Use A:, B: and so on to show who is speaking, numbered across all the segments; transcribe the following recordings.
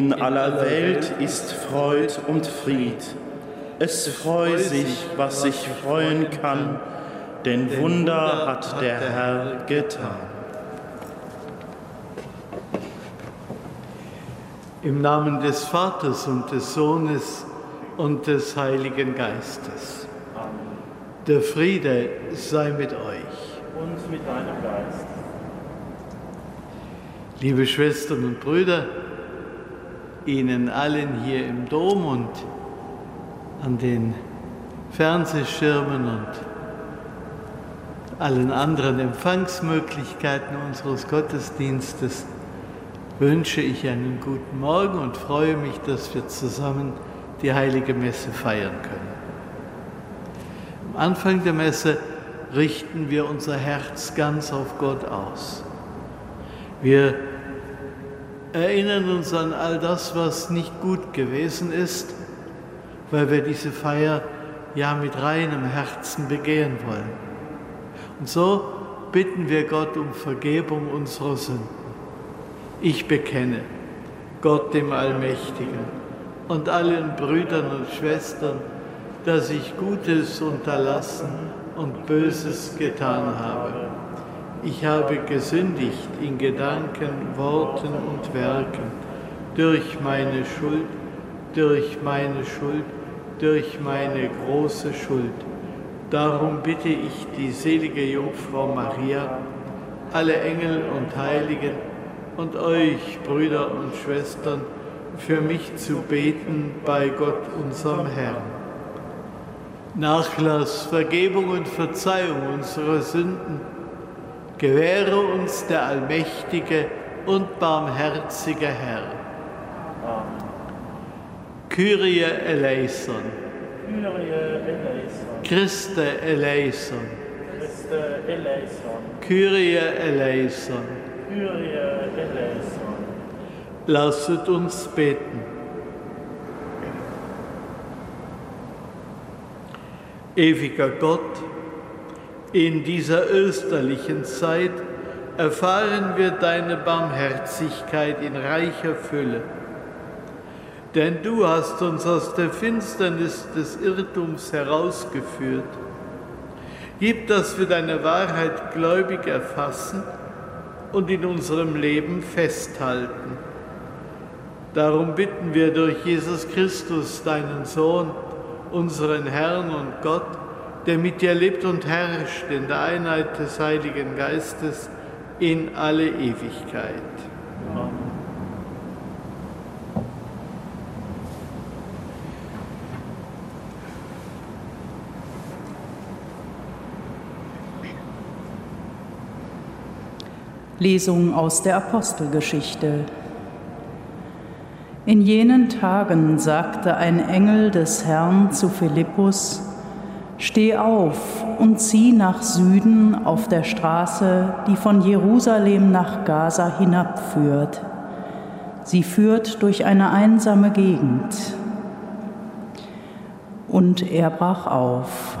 A: In aller Welt ist Freud und Fried. Es freu sich, was sich freuen kann, denn Wunder hat der Herr getan.
B: Im Namen des Vaters und des Sohnes und des Heiligen Geistes. Amen. Der Friede sei mit euch.
A: Und mit deinem Geist.
B: Liebe Schwestern und Brüder, Ihnen allen hier im Dom und an den Fernsehschirmen und allen anderen Empfangsmöglichkeiten unseres Gottesdienstes wünsche ich einen guten Morgen und freue mich, dass wir zusammen die heilige Messe feiern können. Am Anfang der Messe richten wir unser Herz ganz auf Gott aus. Wir erinnern uns an all das, was nicht gut gewesen ist, weil wir diese Feier ja mit reinem Herzen begehen wollen. Und so bitten wir Gott um Vergebung unserer Sünden. Ich bekenne Gott dem Allmächtigen und allen Brüdern und Schwestern, dass ich Gutes unterlassen und Böses getan habe. Ich habe gesündigt in Gedanken, Worten und Werken, durch meine Schuld, durch meine Schuld, durch meine große Schuld. Darum bitte ich die selige Jungfrau Maria, alle Engel und Heiligen, und euch, Brüder und Schwestern, für mich zu beten bei Gott, unserem Herrn. Nachlass, Vergebung und Verzeihung unserer Sünden gewähre uns der allmächtige und barmherzige Herr. Amen. Kyrie eleison. Kyrie eleison. Christe eleison. Christe eleison. Kyrie eleison. Kyrie eleison. Lasset uns beten. Ewiger Gott, in dieser österlichen Zeit erfahren wir deine Barmherzigkeit in reicher Fülle. Denn du hast uns aus der Finsternis des Irrtums herausgeführt. Gib, dass wir deine Wahrheit gläubig erfassen und in unserem Leben festhalten. Darum bitten wir durch Jesus Christus, deinen Sohn, unseren Herrn und Gott, der mit dir lebt und herrscht in der Einheit des Heiligen Geistes in alle Ewigkeit. Amen.
C: Lesung aus der Apostelgeschichte. In jenen Tagen sagte ein Engel des Herrn zu Philippus, Steh auf und zieh nach Süden auf der Straße, die von Jerusalem nach Gaza hinabführt. Sie führt durch eine einsame Gegend. Und er brach auf.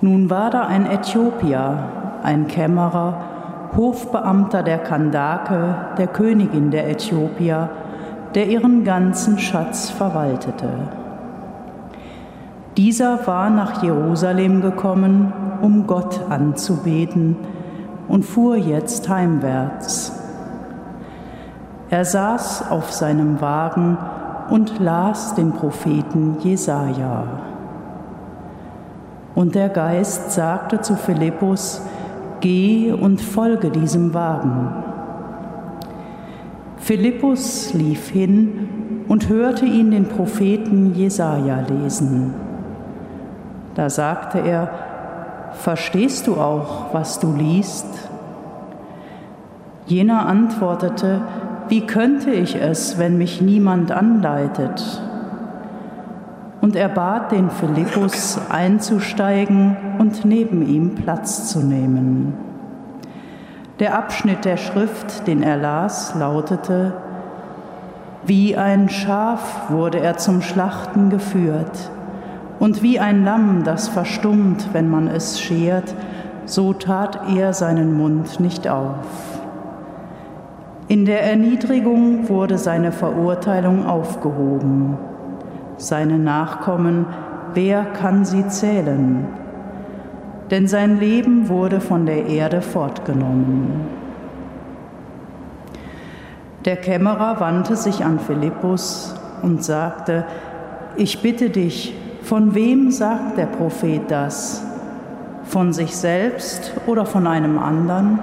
C: Nun war da ein Äthiopier, ein Kämmerer, Hofbeamter der Kandake, der Königin der Äthiopier, der ihren ganzen Schatz verwaltete. Dieser war nach Jerusalem gekommen, um Gott anzubeten und fuhr jetzt heimwärts. Er saß auf seinem Wagen und las den Propheten Jesaja. Und der Geist sagte zu Philippus, Geh und folge diesem Wagen. Philippus lief hin und hörte ihn den Propheten Jesaja lesen. Da sagte er: Verstehst du auch, was du liest? Jener antwortete: Wie könnte ich es, wenn mich niemand anleitet? Und er bat den Philippus einzusteigen und neben ihm Platz zu nehmen. Der Abschnitt der Schrift, den er las, lautete, Wie ein Schaf wurde er zum Schlachten geführt, und wie ein Lamm, das verstummt, wenn man es schert, so tat er seinen Mund nicht auf. In der Erniedrigung wurde seine Verurteilung aufgehoben. Seine Nachkommen, wer kann sie zählen? Denn sein Leben wurde von der Erde fortgenommen. Der Kämmerer wandte sich an Philippus und sagte, ich bitte dich, von wem sagt der Prophet das? Von sich selbst oder von einem anderen?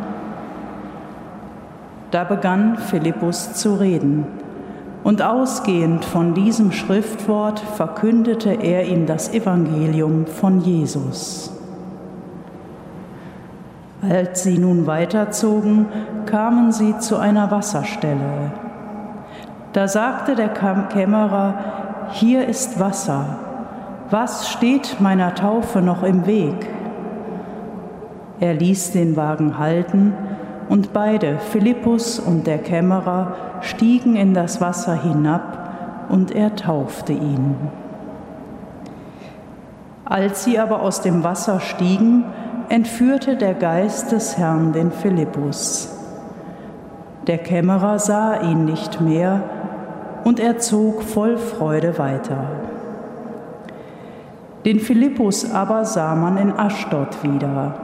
C: Da begann Philippus zu reden. Und ausgehend von diesem Schriftwort verkündete er ihm das Evangelium von Jesus. Als sie nun weiterzogen, kamen sie zu einer Wasserstelle. Da sagte der Kämmerer, hier ist Wasser. Was steht meiner Taufe noch im Weg? Er ließ den Wagen halten, und beide, Philippus und der Kämmerer, stiegen in das Wasser hinab, und er taufte ihn. Als sie aber aus dem Wasser stiegen, entführte der Geist des Herrn den Philippus. Der Kämmerer sah ihn nicht mehr, und er zog voll Freude weiter. Den Philippus aber sah man in Aschdod wieder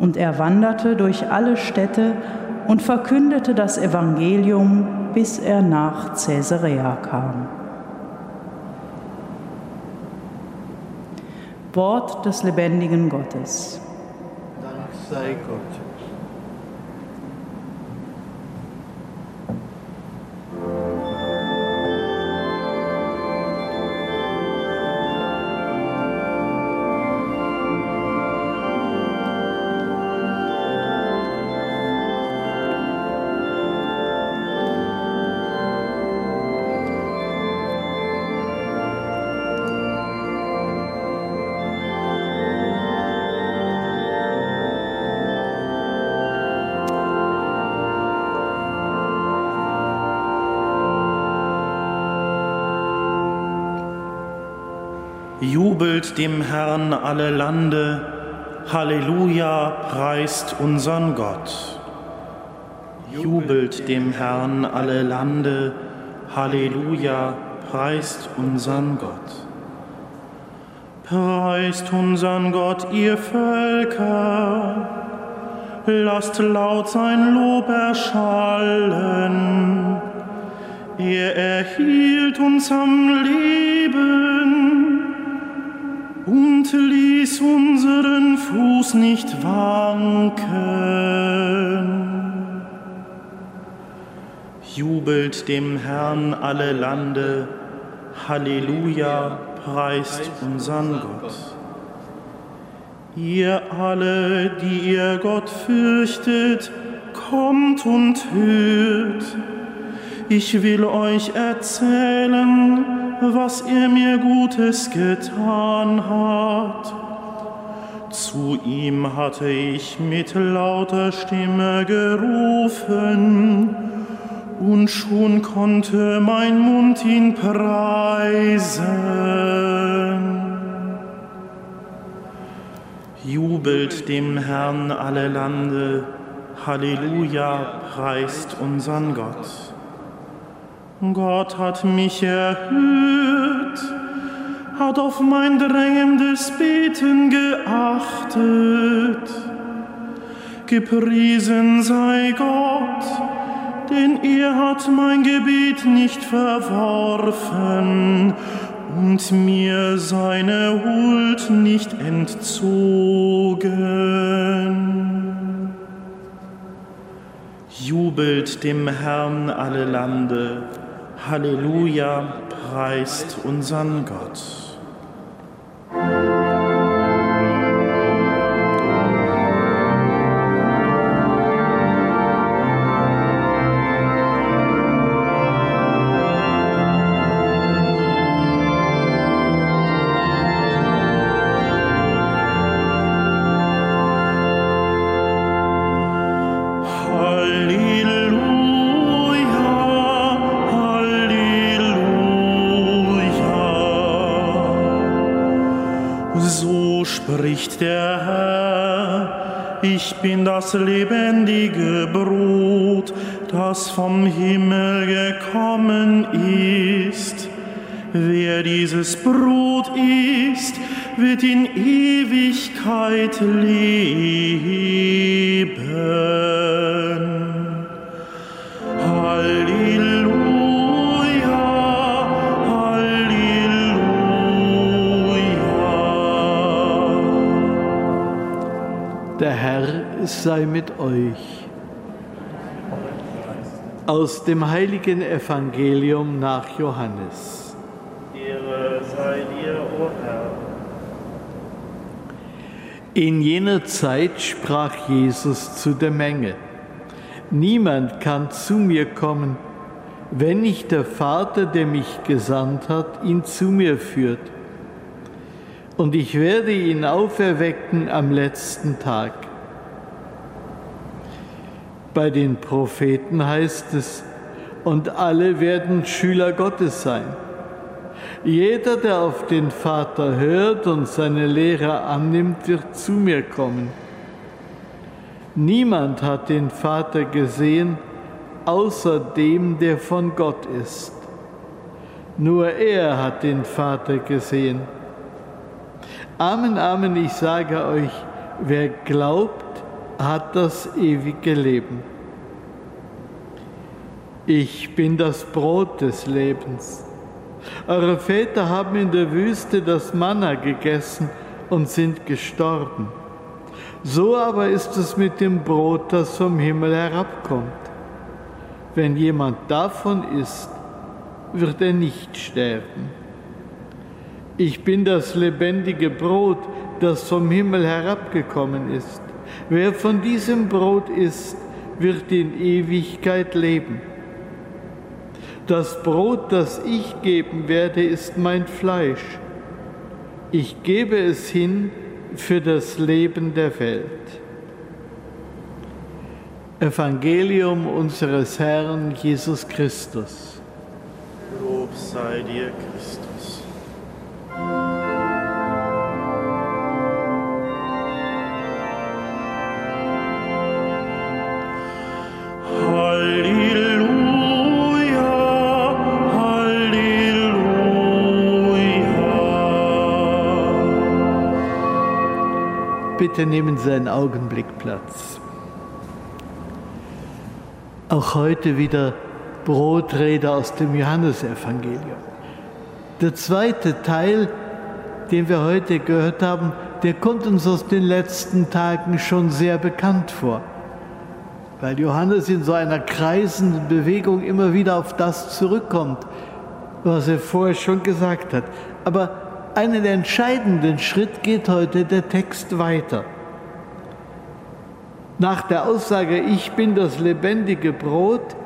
C: und er wanderte durch alle Städte und verkündete das Evangelium, bis er nach Caesarea kam. Wort des lebendigen Gottes.
B: Dank sei Gott.
A: Dem Herrn alle Lande, Halleluja, preist unseren Gott. Jubelt dem Herrn alle Lande, Halleluja, preist unseren Gott. Preist unseren Gott, ihr Völker, lasst laut sein Lob erschallen. Er erhielt uns am Leben ließ unseren Fuß nicht wanken. Jubelt dem Herrn alle Lande, Halleluja, preist unseren Gott. Ihr alle, die ihr Gott fürchtet, kommt und hört. Ich will euch erzählen, was er mir Gutes getan hat. Zu ihm hatte ich mit lauter Stimme gerufen, und schon konnte mein Mund ihn preisen. Jubelt dem Herrn alle Lande, Halleluja, preist unseren Gott. Gott hat mich erhört, hat auf mein drängendes Beten geachtet. Gepriesen sei Gott, denn er hat mein Gebet nicht verworfen und mir seine Huld nicht entzogen. Jubelt dem Herrn alle Lande, Halleluja, preist unseren Gott. Das lebendige Brot, das vom Himmel gekommen ist. Wer dieses Brot isst, wird in Ewigkeit leben.
B: Sei mit euch. Aus dem heiligen Evangelium nach Johannes.
A: Ehre sei dir, o Herr.
B: In jener Zeit sprach Jesus zu der Menge, Niemand kann zu mir kommen, wenn nicht der Vater, der mich gesandt hat, ihn zu mir führt. Und ich werde ihn auferwecken am letzten Tag. Bei den Propheten heißt es, und alle werden Schüler Gottes sein. Jeder, der auf den Vater hört und seine Lehre annimmt, wird zu mir kommen. Niemand hat den Vater gesehen, außer dem, der von Gott ist. Nur er hat den Vater gesehen. Amen, Amen, ich sage euch, wer glaubt, hat das ewige Leben. Ich bin das Brot des Lebens. Eure Väter haben in der Wüste das Manna gegessen und sind gestorben. So aber ist es mit dem Brot, das vom Himmel herabkommt. Wenn jemand davon isst, wird er nicht sterben. Ich bin das lebendige Brot, das vom Himmel herabgekommen ist. Wer von diesem Brot isst, wird in Ewigkeit leben. Das Brot, das ich geben werde, ist mein Fleisch. Ich gebe es hin für das Leben der Welt. Evangelium unseres Herrn Jesus Christus.
A: Lob sei dir, Christus.
B: Bitte nehmen Sie einen Augenblick Platz. Auch heute wieder Brotrede aus dem Johannesevangelium. Der zweite Teil, den wir heute gehört haben, der kommt uns aus den letzten Tagen schon sehr bekannt vor, weil Johannes in so einer kreisenden Bewegung immer wieder auf das zurückkommt, was er vorher schon gesagt hat. Aber einen entscheidenden Schritt geht heute der Text weiter. Nach der Aussage, ich bin das lebendige Brot,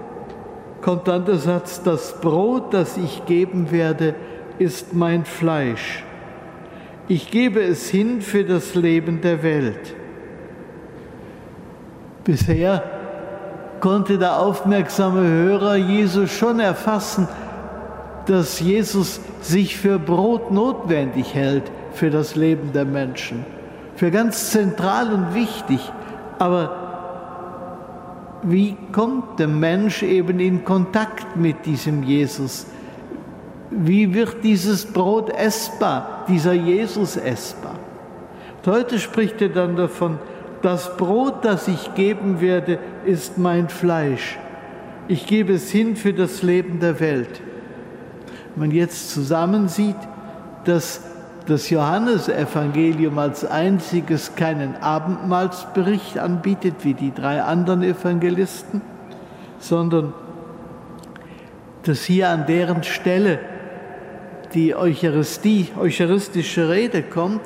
B: kommt dann der Satz, das Brot, das ich geben werde, ist mein Fleisch. Ich gebe es hin für das Leben der Welt. Bisher konnte der aufmerksame Hörer Jesus schon erfassen, dass Jesus sich für Brot notwendig hält für das Leben der Menschen, für ganz zentral und wichtig. Aber wie kommt der Mensch eben in Kontakt mit diesem Jesus? Wie wird dieses Brot essbar, dieser Jesus essbar? Und heute spricht er dann davon, das Brot, das ich geben werde, ist mein Fleisch. Ich gebe es hin für das Leben der Welt. Man jetzt zusammensieht, dass das Johannesevangelium als einziges keinen Abendmahlsbericht anbietet, wie die drei anderen Evangelisten, sondern dass hier an deren Stelle die Eucharistie, eucharistische Rede kommt,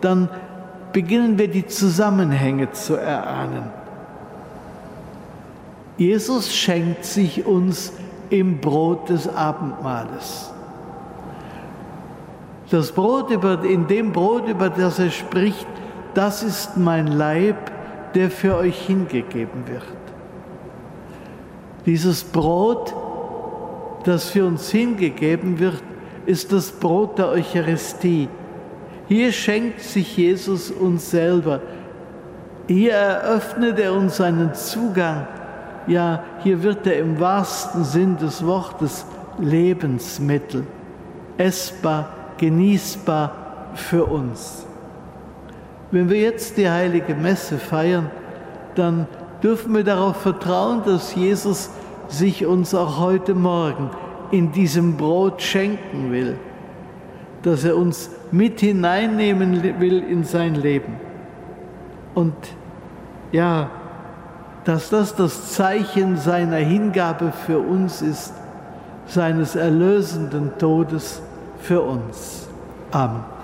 B: dann beginnen wir die Zusammenhänge zu erahnen. Jesus schenkt sich uns im Brot des Abendmahles. Das Brot, in dem Brot, über das er spricht, das ist mein Leib, der für euch hingegeben wird. Dieses Brot, das für uns hingegeben wird, ist das Brot der Eucharistie. Hier schenkt sich Jesus uns selber. Hier eröffnet er uns einen Zugang ja, hier wird er im wahrsten Sinn des Wortes Lebensmittel, essbar, genießbar für uns. Wenn wir jetzt die heilige Messe feiern, dann dürfen wir darauf vertrauen, dass Jesus sich uns auch heute Morgen in diesem Brot schenken will, dass er uns mit hineinnehmen will in sein Leben. Und ja, dass das das Zeichen seiner Hingabe für uns ist, seines erlösenden Todes für uns. Amen.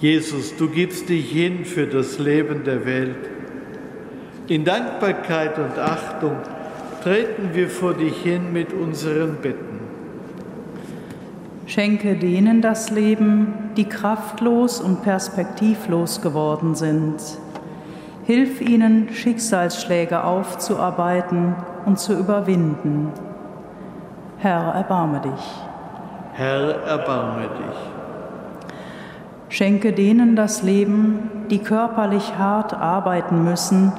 B: Jesus, du gibst dich hin für das Leben der Welt. In Dankbarkeit und Achtung treten wir vor dich hin mit unseren Bitten.
C: Schenke denen das Leben, die kraftlos und perspektivlos geworden sind. Hilf ihnen, Schicksalsschläge aufzuarbeiten und zu überwinden. Herr, erbarme dich.
B: Herr, erbarme dich.
C: Schenke denen das Leben, die körperlich hart arbeiten müssen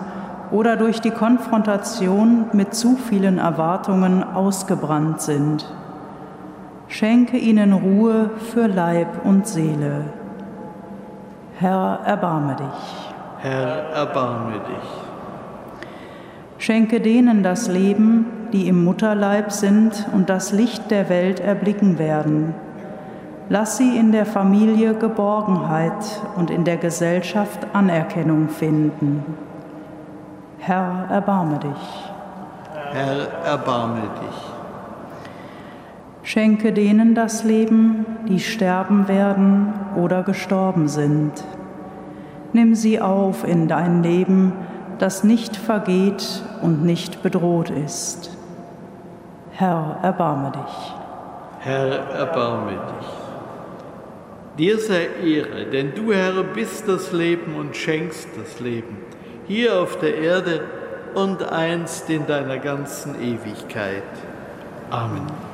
C: oder durch die Konfrontation mit zu vielen Erwartungen ausgebrannt sind. Schenke ihnen Ruhe für Leib und Seele. Herr, erbarme dich.
B: Herr, erbarme dich.
C: Schenke denen das Leben, die im Mutterleib sind und das Licht der Welt erblicken werden Lass sie in der Familie Geborgenheit und in der Gesellschaft Anerkennung finden. Herr, erbarme dich.
B: Herr, erbarme dich.
C: Schenke denen das Leben, die sterben werden oder gestorben sind. Nimm sie auf in dein Leben, das nicht vergeht und nicht bedroht ist. Herr, erbarme dich.
B: Herr, erbarme dich. Dir sei Ehre, denn du, Herr, bist das Leben und schenkst das Leben, hier auf der Erde und einst in deiner ganzen Ewigkeit. Amen.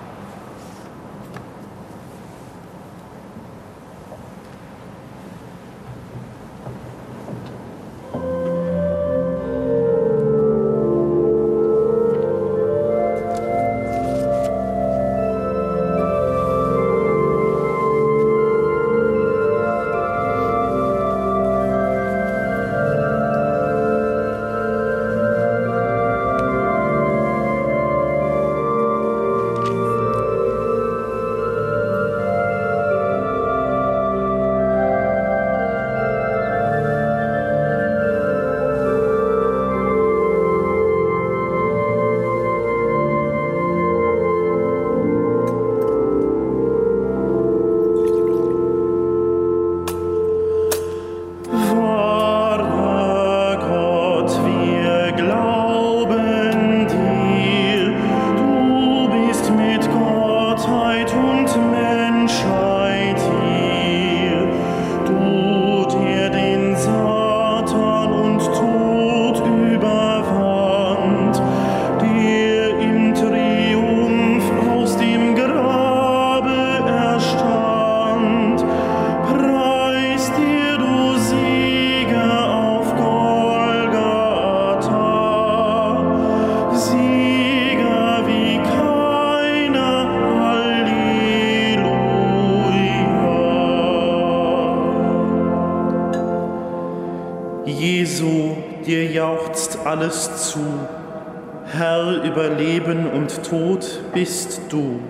A: Bist du.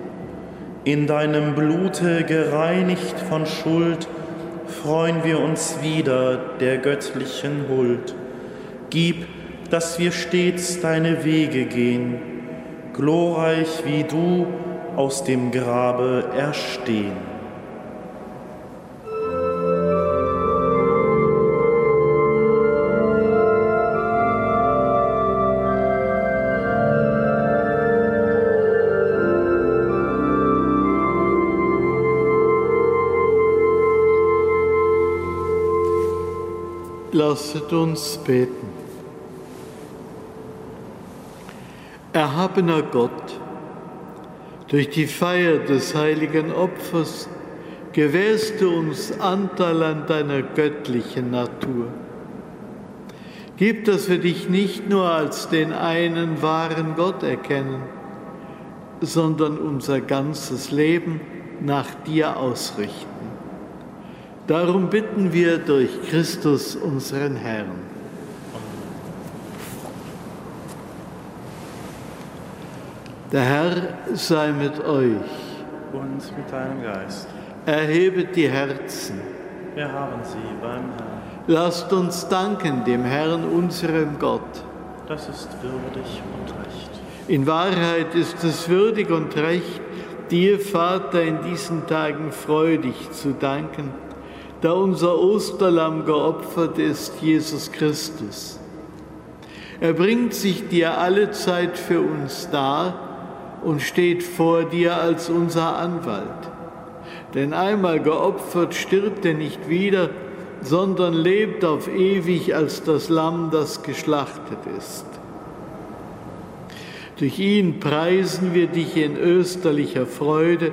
A: In deinem Blute gereinigt von Schuld, freuen wir uns wieder der göttlichen Huld. Gib, dass wir stets deine Wege gehen, glorreich wie du aus dem Grabe erstehen.
B: Lasset uns beten. Erhabener Gott, durch die Feier des heiligen Opfers gewährst du uns Anteil an deiner göttlichen Natur. Gib, dass wir dich nicht nur als den einen wahren Gott erkennen, sondern unser ganzes Leben nach dir ausrichten. Darum bitten wir durch Christus unseren Herrn. Der Herr sei mit euch.
A: Und mit deinem Geist.
B: Erhebet die Herzen.
A: Wir haben sie beim Herrn.
B: Lasst uns danken dem Herrn, unserem Gott.
A: Das ist würdig und recht.
B: In Wahrheit ist es würdig und recht, dir, Vater, in diesen Tagen freudig zu danken, da unser Osterlamm geopfert ist, Jesus Christus. Er bringt sich dir alle Zeit für uns dar und steht vor dir als unser Anwalt. Denn einmal geopfert stirbt er nicht wieder, sondern lebt auf ewig als das Lamm, das geschlachtet ist. Durch ihn preisen wir dich in österlicher Freude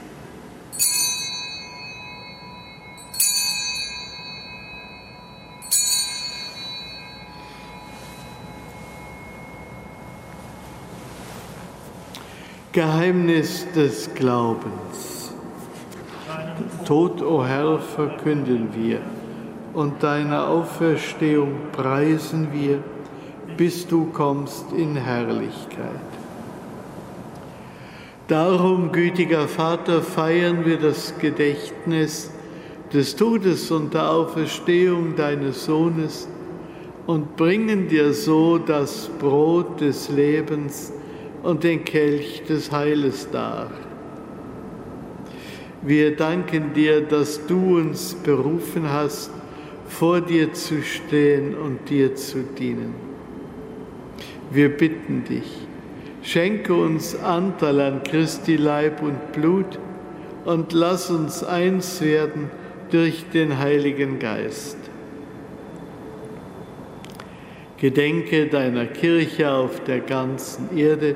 B: Geheimnis des Glaubens. Tod, o oh Herr, verkünden wir und deine Auferstehung preisen wir, bis du kommst in Herrlichkeit. Darum, gütiger Vater, feiern wir das Gedächtnis des Todes und der Auferstehung deines Sohnes und bringen dir so das Brot des Lebens, und den Kelch des Heiles dar. Wir danken dir, dass du uns berufen hast, vor dir zu stehen und dir zu dienen. Wir bitten dich, schenke uns Anteil an Christi Leib und Blut und lass uns eins werden durch den Heiligen Geist. Gedenke deiner Kirche auf der ganzen Erde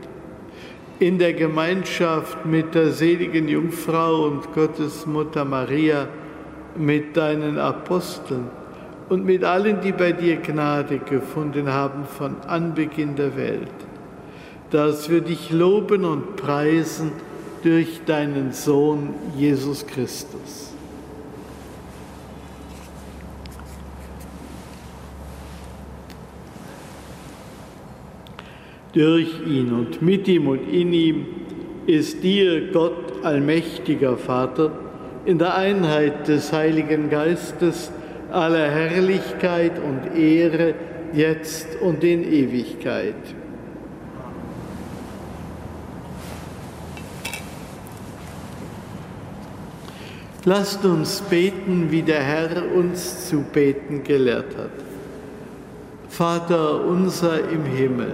B: In der Gemeinschaft mit der seligen Jungfrau und Gottesmutter Maria, mit deinen Aposteln und mit allen, die bei dir Gnade gefunden haben von Anbeginn der Welt, dass wir dich loben und preisen, durch deinen Sohn Jesus Christus. Durch ihn und mit ihm und in ihm ist dir, Gott, allmächtiger Vater, in der Einheit des Heiligen Geistes aller Herrlichkeit und Ehre, jetzt und in Ewigkeit. Lasst uns beten, wie der Herr uns zu beten gelehrt hat. Vater unser im Himmel,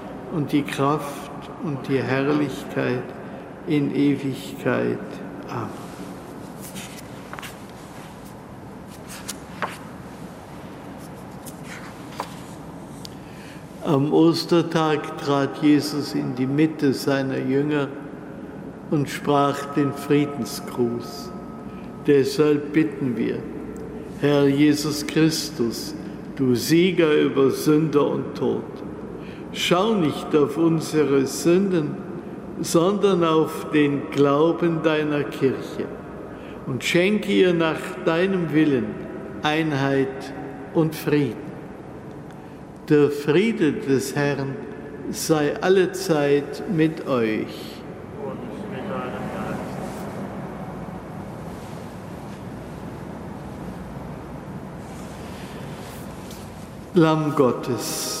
B: und die Kraft und die Herrlichkeit in Ewigkeit. Amen. Am Ostertag trat Jesus in die Mitte seiner Jünger und sprach den Friedensgruß. Deshalb bitten wir, Herr Jesus Christus, du Sieger über Sünder und Tod, schau nicht auf unsere Sünden, sondern auf den Glauben deiner Kirche und schenke ihr nach deinem Willen Einheit und Frieden. Der Friede des Herrn sei allezeit mit euch. Lamm Gottes,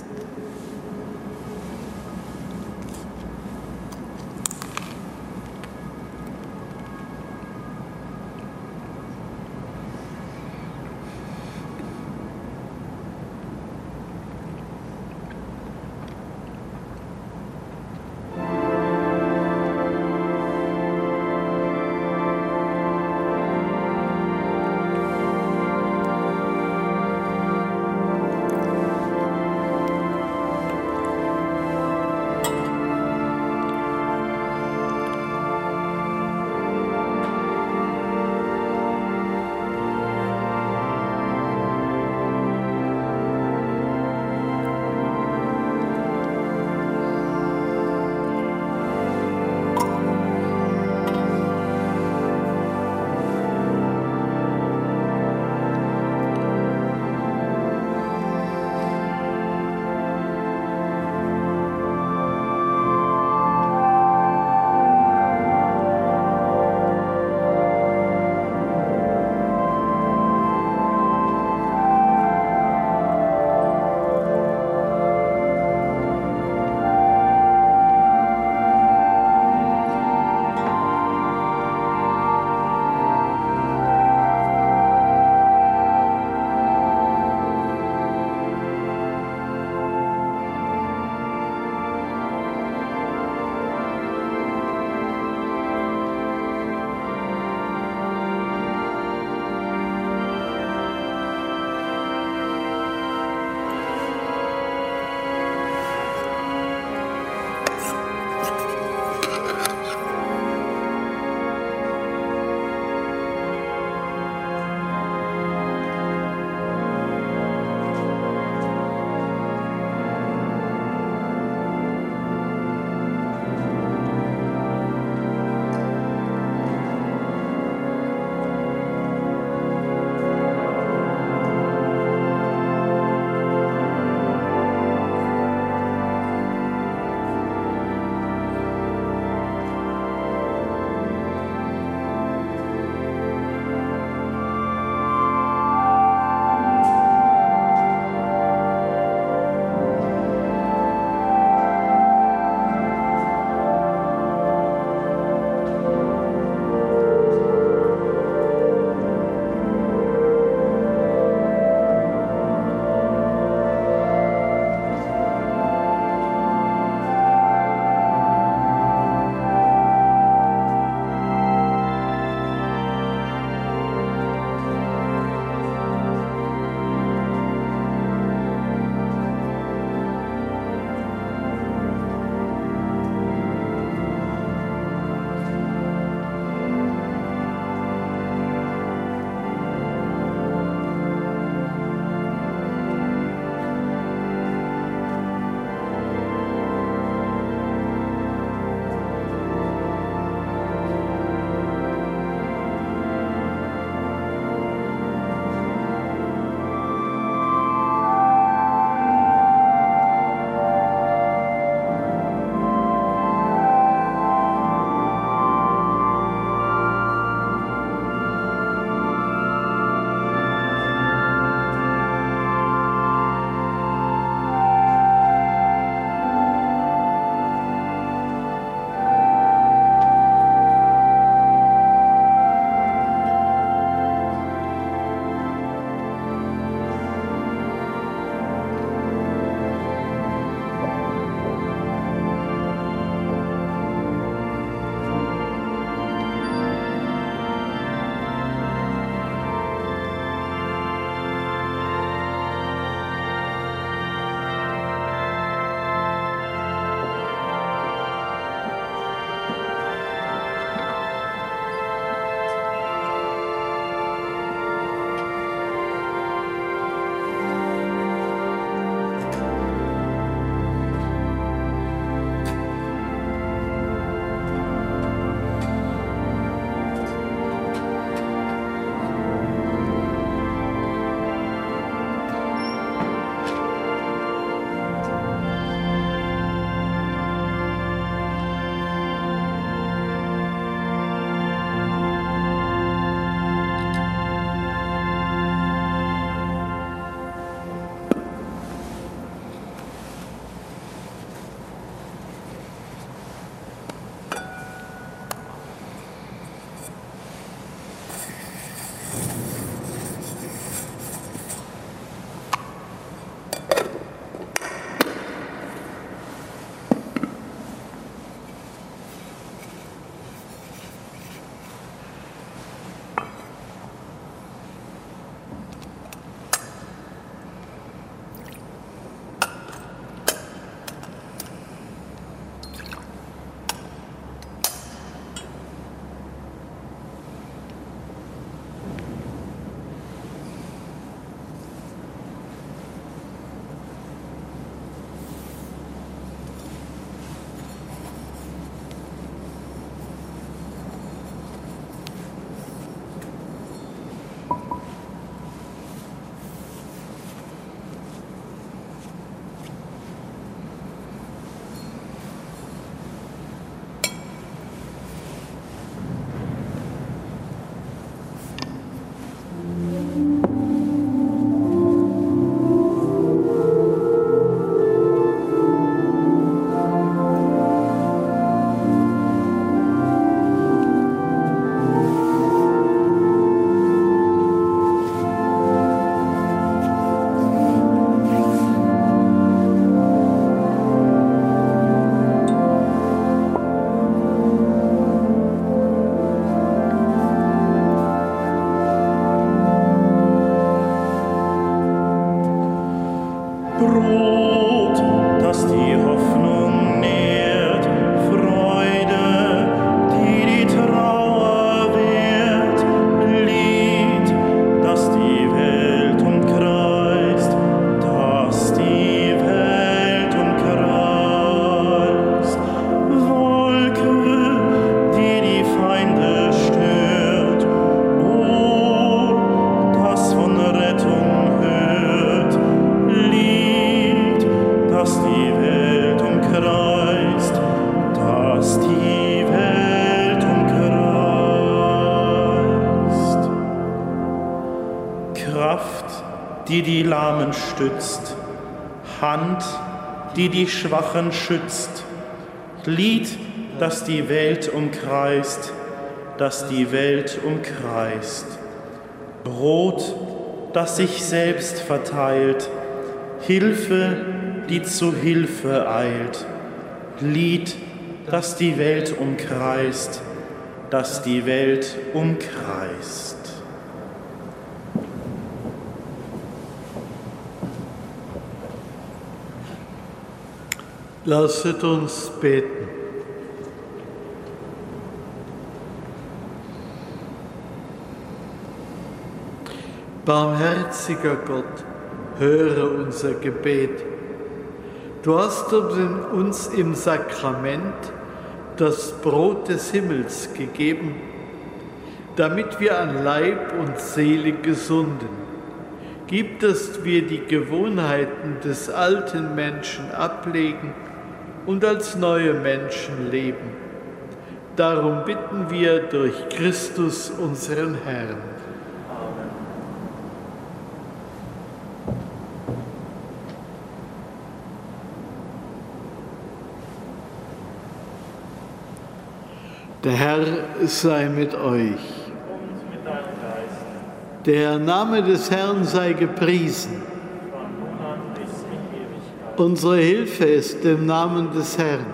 A: Stützt, Hand, die die Schwachen schützt, Lied, das die Welt umkreist, das die Welt umkreist, Brot, das sich selbst verteilt, Hilfe, die zu Hilfe eilt, Lied, das die Welt umkreist, das die Welt umkreist.
B: Lasset uns beten. Barmherziger Gott, höre unser Gebet. Du hast uns im Sakrament das Brot des Himmels gegeben, damit wir an Leib und Seele gesunden. Gib, dass wir die Gewohnheiten des alten Menschen ablegen und als neue Menschen leben. Darum bitten wir durch Christus unseren Herrn. Der Herr sei mit euch. Der Name des Herrn sei gepriesen. Unsere Hilfe ist im Namen des Herrn.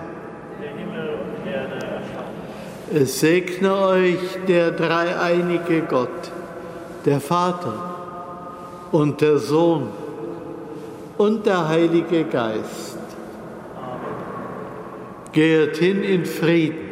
B: Es segne euch der dreieinige Gott, der Vater und der Sohn und der Heilige Geist. Geht hin in Frieden.